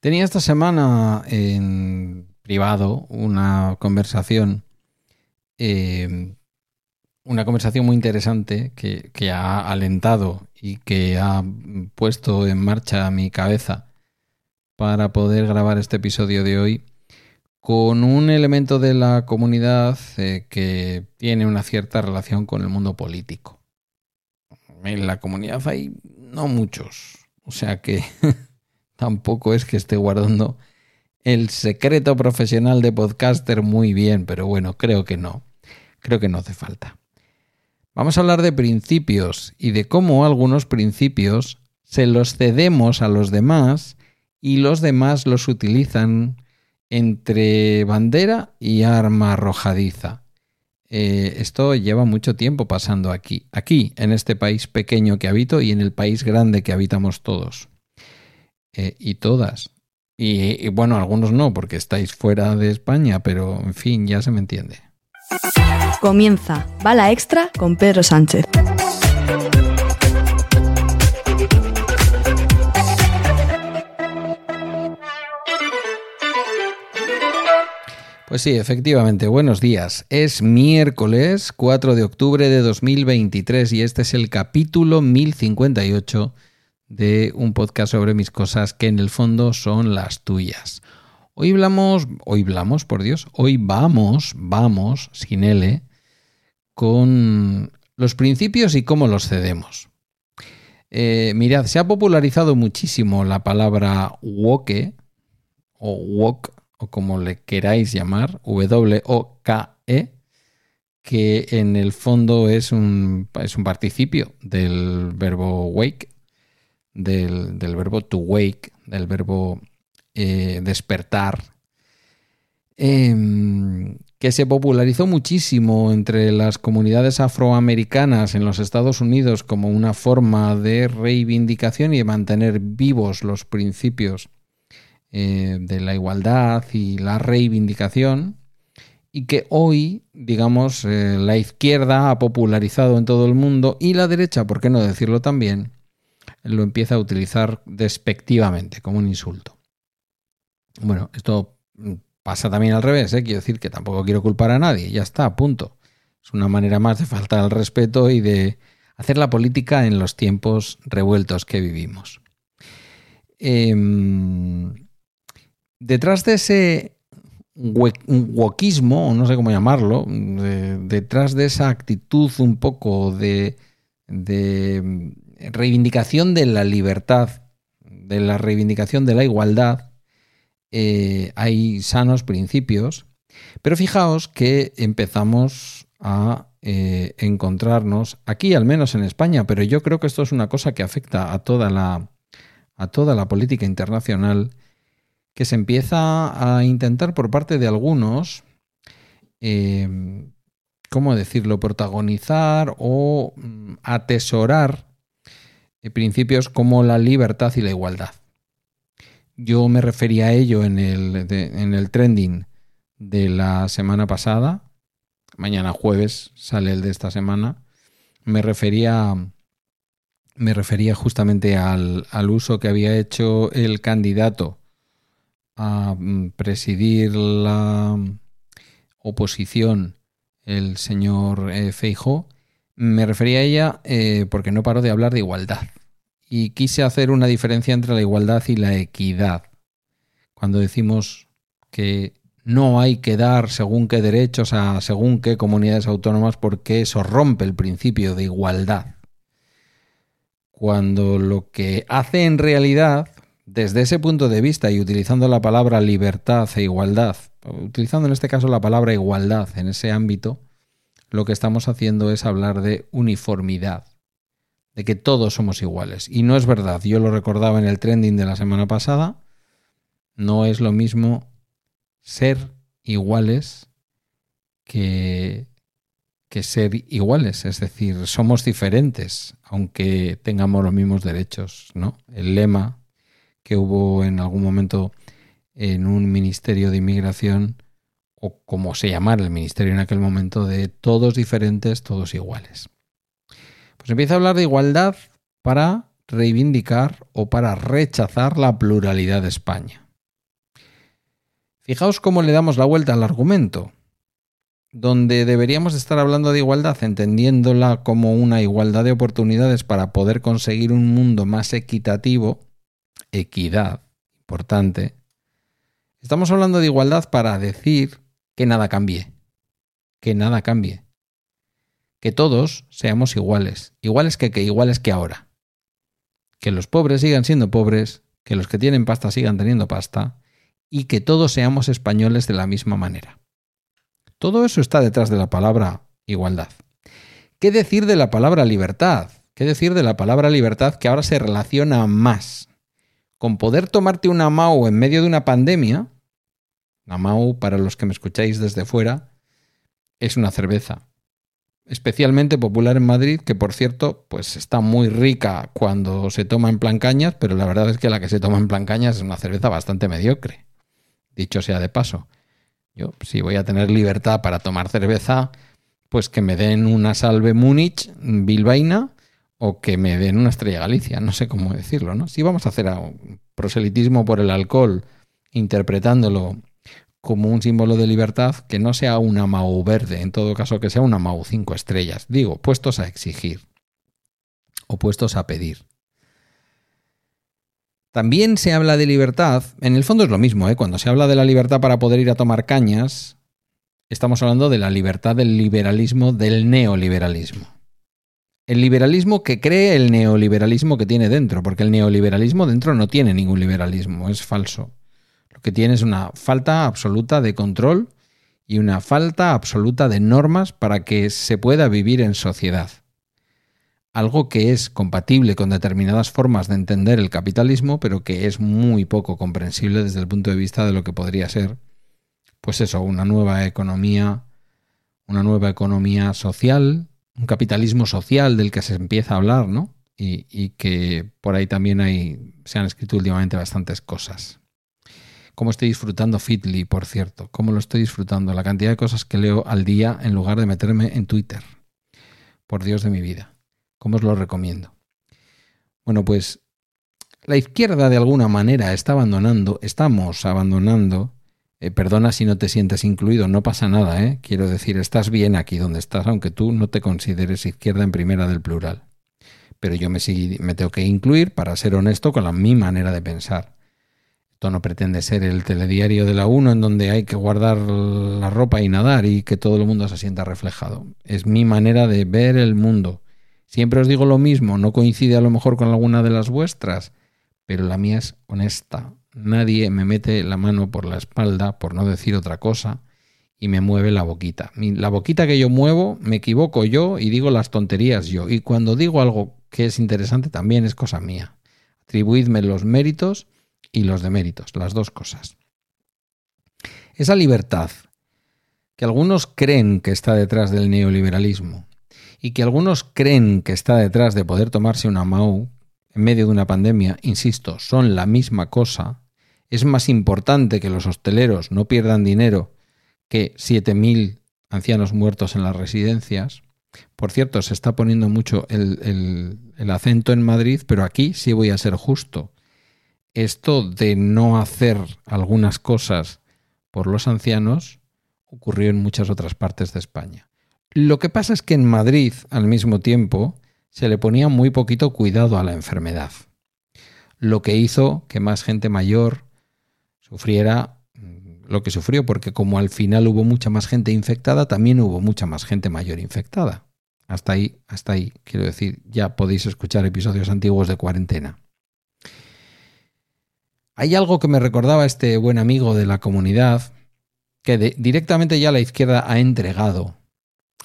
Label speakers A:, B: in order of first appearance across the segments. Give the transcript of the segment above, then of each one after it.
A: Tenía esta semana en privado una conversación, eh, una conversación muy interesante que, que, ha alentado y que ha puesto en marcha mi cabeza para poder grabar este episodio de hoy con un elemento de la comunidad eh, que tiene una cierta relación con el mundo político. En la comunidad hay no muchos, o sea que tampoco es que esté guardando el secreto profesional de podcaster muy bien, pero bueno, creo que no, creo que no hace falta. Vamos a hablar de principios y de cómo algunos principios se los cedemos a los demás y los demás los utilizan entre bandera y arma arrojadiza. Eh, esto lleva mucho tiempo pasando aquí, aquí, en este país pequeño que habito y en el país grande que habitamos todos. Eh, y todas. Y, y bueno, algunos no, porque estáis fuera de España, pero en fin, ya se me entiende.
B: Comienza Bala Extra con Pedro Sánchez.
A: Pues sí, efectivamente, buenos días. Es miércoles 4 de octubre de 2023 y este es el capítulo 1058 de un podcast sobre mis cosas que en el fondo son las tuyas. Hoy hablamos, hoy hablamos, por Dios, hoy vamos, vamos, sin L, con los principios y cómo los cedemos. Eh, mirad, se ha popularizado muchísimo la palabra woke o woke o como le queráis llamar, W-O-K-E, que en el fondo es un, es un participio del verbo wake, del, verbo to wake, del verbo eh, despertar, em, que se popularizó muchísimo entre las comunidades afroamericanas en los Estados Unidos como una forma de reivindicación y de mantener vivos los principios eh, de la igualdad y la reivindicación y que hoy, digamos, eh, la izquierda ha popularizado en todo el mundo y la derecha, por qué no decirlo también, lo empieza a utilizar despectivamente, como un insulto. Bueno, esto pasa también al revés, ¿eh? quiero decir que tampoco quiero culpar a nadie, ya está, punto. Es una manera más de faltar al respeto y de hacer la política en los tiempos revueltos que vivimos. Eh, detrás de ese wokismo, no sé cómo llamarlo, detrás de esa actitud un poco de, reivindicación de la libertad, de la reivindicación de la igualdad, eh, hay sanos principios, pero fijaos que empezamos a eh, encontrarnos aquí, al menos en España, pero yo creo que esto es una cosa que afecta a toda la, a toda la política internacional, que se empieza a intentar por parte de algunos, eh, ¿cómo decirlo?, protagonizar o mm, atesorar principios como la libertad y la igualdad. Yo me refería a ello en el, en el trending de la semana pasada. Mañana jueves sale el de esta semana. Me refería, me refería justamente al, al uso que había hecho el candidato a mm, presidir la oposición el señor eh, Feijo, me refería a ella eh, porque no paró de hablar de igualdad. Y quise hacer una diferencia entre la igualdad y la equidad. Cuando decimos que no hay que dar según qué derechos a según qué comunidades autónomas porque eso rompe el principio de igualdad. Cuando lo que hace en realidad desde ese punto de vista y utilizando la palabra libertad e igualdad, utilizando en este caso la palabra igualdad en ese ámbito, lo que estamos haciendo es hablar de uniformidad, de que todos somos iguales. Y no es verdad, yo lo recordaba en el trending de la semana pasada, no es lo mismo ser iguales que, que ser iguales, es decir, somos diferentes, aunque tengamos los mismos derechos, ¿no? El lema que hubo en algún momento en un ministerio de inmigración, o como se llamara el ministerio en aquel momento, de todos diferentes, todos iguales. Pues empieza a hablar de igualdad para reivindicar o para rechazar la pluralidad de España. Fijaos cómo le damos la vuelta al argumento, donde deberíamos estar hablando de igualdad, entendiéndola como una igualdad de oportunidades para poder conseguir un mundo más equitativo, equidad, importante. Estamos hablando de igualdad para decir que nada cambie, que nada cambie, que todos seamos iguales, iguales que, que iguales que ahora, que los pobres sigan siendo pobres, que los que tienen pasta sigan teniendo pasta y que todos seamos españoles de la misma manera. Todo eso está detrás de la palabra igualdad. ¿Qué decir de la palabra libertad? ¿Qué decir de la palabra libertad que ahora se relaciona más con poder tomarte una MAU en medio de una pandemia? La MAU, para los que me escucháis desde fuera, es una cerveza especialmente popular en Madrid, que por cierto, pues está muy rica cuando se toma en plan cañas, pero la verdad es que la que se toma en plan cañas es una cerveza bastante mediocre. Dicho sea de paso. Yo, si voy a tener libertad para tomar cerveza, pues que me den una salve Múnich, bilbaína, o que me den una estrella Galicia, no sé cómo decirlo, ¿no? Si vamos a hacer proselitismo por el alcohol, interpretándolo como un símbolo de libertad que no sea una MAU verde, en todo caso que sea una MAU 5 estrellas. Digo, puestos a exigir o puestos a pedir. También se habla de libertad, en el fondo es lo mismo, ¿eh? cuando se habla de la libertad para poder ir a tomar cañas, estamos hablando de la libertad del liberalismo, del neoliberalismo. El liberalismo que cree el neoliberalismo que tiene dentro, porque el neoliberalismo dentro no tiene ningún liberalismo, es falso que tiene una falta absoluta de control y una falta absoluta de normas para que se pueda vivir en sociedad. Algo que es compatible con determinadas formas de entender el capitalismo, pero que es muy poco comprensible desde el punto de vista de lo que podría ser, pues eso, una nueva economía, una nueva economía social, un capitalismo social del que se empieza a hablar, ¿no? Y, y que por ahí también hay, se han escrito últimamente bastantes cosas. Cómo estoy disfrutando Fitly, por cierto. Cómo lo estoy disfrutando. La cantidad de cosas que leo al día en lugar de meterme en Twitter. Por Dios de mi vida. ¿Cómo os lo recomiendo? Bueno, pues la izquierda de alguna manera está abandonando, estamos abandonando. Eh, perdona si no te sientes incluido, no pasa nada, ¿eh? Quiero decir, estás bien aquí donde estás, aunque tú no te consideres izquierda en primera del plural. Pero yo me, me tengo que incluir para ser honesto con la, mi manera de pensar. Esto no pretende ser el telediario de la 1 en donde hay que guardar la ropa y nadar y que todo el mundo se sienta reflejado. Es mi manera de ver el mundo. Siempre os digo lo mismo, no coincide a lo mejor con alguna de las vuestras, pero la mía es honesta. Nadie me mete la mano por la espalda, por no decir otra cosa, y me mueve la boquita. La boquita que yo muevo, me equivoco yo y digo las tonterías yo. Y cuando digo algo que es interesante, también es cosa mía. Atribuidme los méritos y los deméritos, las dos cosas. Esa libertad que algunos creen que está detrás del neoliberalismo y que algunos creen que está detrás de poder tomarse una MAU en medio de una pandemia, insisto, son la misma cosa, es más importante que los hosteleros no pierdan dinero que 7.000 ancianos muertos en las residencias. Por cierto, se está poniendo mucho el, el, el acento en Madrid, pero aquí sí voy a ser justo esto de no hacer algunas cosas por los ancianos ocurrió en muchas otras partes de España. Lo que pasa es que en Madrid, al mismo tiempo, se le ponía muy poquito cuidado a la enfermedad, lo que hizo que más gente mayor sufriera mm, lo que sufrió, porque como al final hubo mucha más gente infectada, también hubo mucha más gente mayor infectada. Hasta ahí, hasta ahí, quiero decir, ya podéis escuchar episodios antiguos de cuarentena. Hay algo que me recordaba este buen amigo de la comunidad, que directamente ya la izquierda ha entregado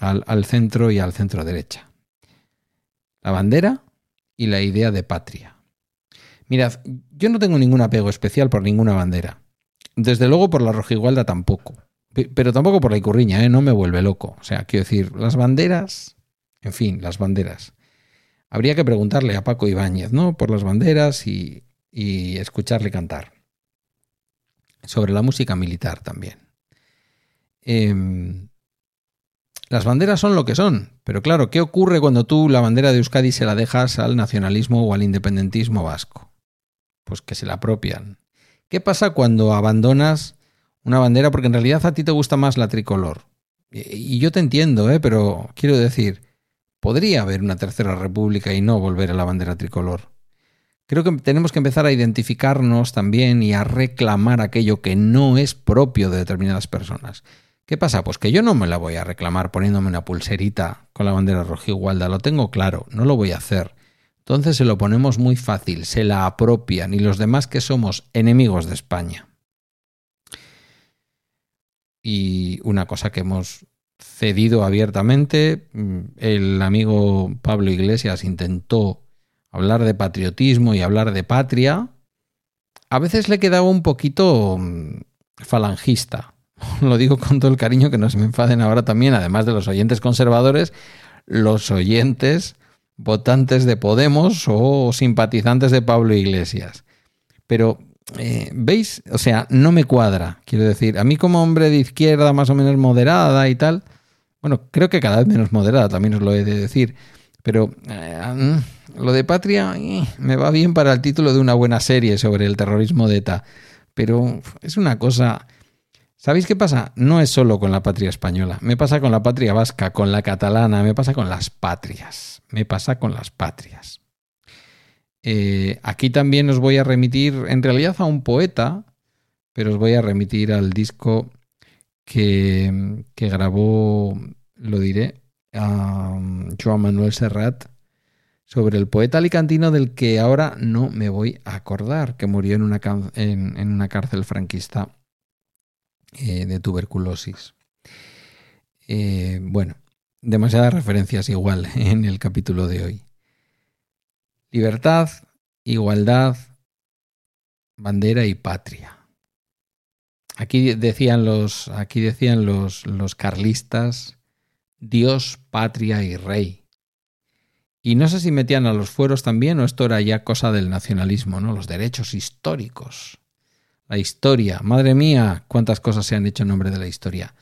A: al, centro y al centro derecha. La bandera y la idea de patria. Mirad, yo no tengo ningún apego especial por ninguna bandera. Desde luego por la rojigualda tampoco. Pero tampoco por la icurriña, ¿eh? no me vuelve loco. O sea, quiero decir, las banderas, en fin, las banderas. Habría que preguntarle a Paco Ibáñez, ¿no? Por las banderas y y escucharle cantar. Sobre la música militar también. Em, las banderas son lo que son, pero claro, ¿qué ocurre cuando tú la bandera de Euskadi se la dejas al nacionalismo o al independentismo vasco? Pues que se la apropian. ¿Qué pasa cuando abandonas una bandera porque en realidad a ti te gusta más la tricolor. Y yo te entiendo, ¿eh? pero quiero decir, podría haber una tercera república y no volver a la bandera tricolor. Creo que tenemos que empezar a identificarnos también y a reclamar aquello que no es propio de determinadas personas. ¿Qué pasa? Pues que yo no me la voy a reclamar poniéndome una pulserita con la bandera roja igualda, lo tengo claro, no lo voy a hacer. Entonces se lo ponemos muy fácil, se la apropian y los demás que somos enemigos de España. Y una cosa que hemos cedido abiertamente, mm, el amigo Pablo Iglesias intentó hablar de patriotismo y hablar de patria, a veces le quedaba un poquito mm, falangista. Lo digo con todo el cariño que no se me enfaden ahora también, además de los oyentes conservadores, los oyentes votantes de Podemos o simpatizantes de Pablo Iglesias. Pero, eh, ¿veis? O sea, no me cuadra. Quiero decir, a mí como hombre de izquierda más o menos moderada y tal, bueno, creo que cada vez menos moderada, también os lo he de decir, pero eh, lo de patria eh, me va bien para el título de una buena serie sobre el terrorismo de ETA, pero es una cosa... ¿Sabéis qué pasa? No es solo con la patria española, me pasa con la patria vasca, con la catalana, me pasa con las patrias, me pasa con las patrias. Eh, aquí también os voy a remitir, en realidad a un poeta, pero os voy a remitir al disco que grabó, lo diré, a Joan Manuel Serrat sobre el poeta alicantino del que ahora no me voy a acordar, que murió en una, cárcel franquista eh, de tuberculosis. Eh, bueno, demasiadas referencias igual en el capítulo de hoy. Libertad, igualdad, bandera y patria. Aquí decían los, aquí decían los, los carlistas, Dios, patria y rey. Y no sé si metían a los fueros también o esto era ya cosa del nacionalismo, ¿no? Los derechos históricos. La historia. Madre mía, cuántas cosas se han hecho en nombre de la historia.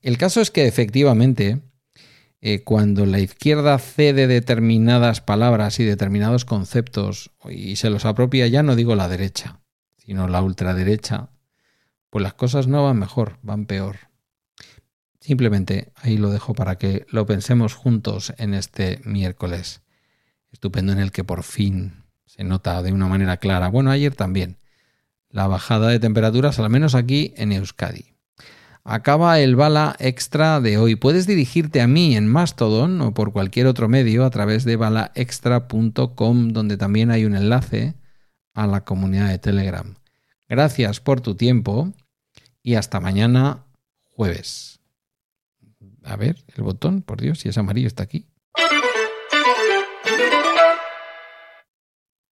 A: El caso es que efectivamente, eh, cuando la izquierda cede determinadas palabras y determinados conceptos y se los apropia, ya no digo la derecha, sino la ultraderecha, pues las cosas no van mejor, van peor. Simplemente ahí lo dejo para que lo pensemos juntos en este miércoles estupendo en el que por fin se nota de una manera clara, bueno, ayer también, la bajada de temperaturas, al menos aquí en Euskadi. Acaba el bala extra de hoy. Puedes dirigirte a mí en Mastodon o por cualquier otro medio a través de balaextra.com, donde también hay un enlace a la comunidad de Telegram. Gracias por tu tiempo y hasta mañana jueves. A ver, el botón, por Dios, si es amarillo está aquí.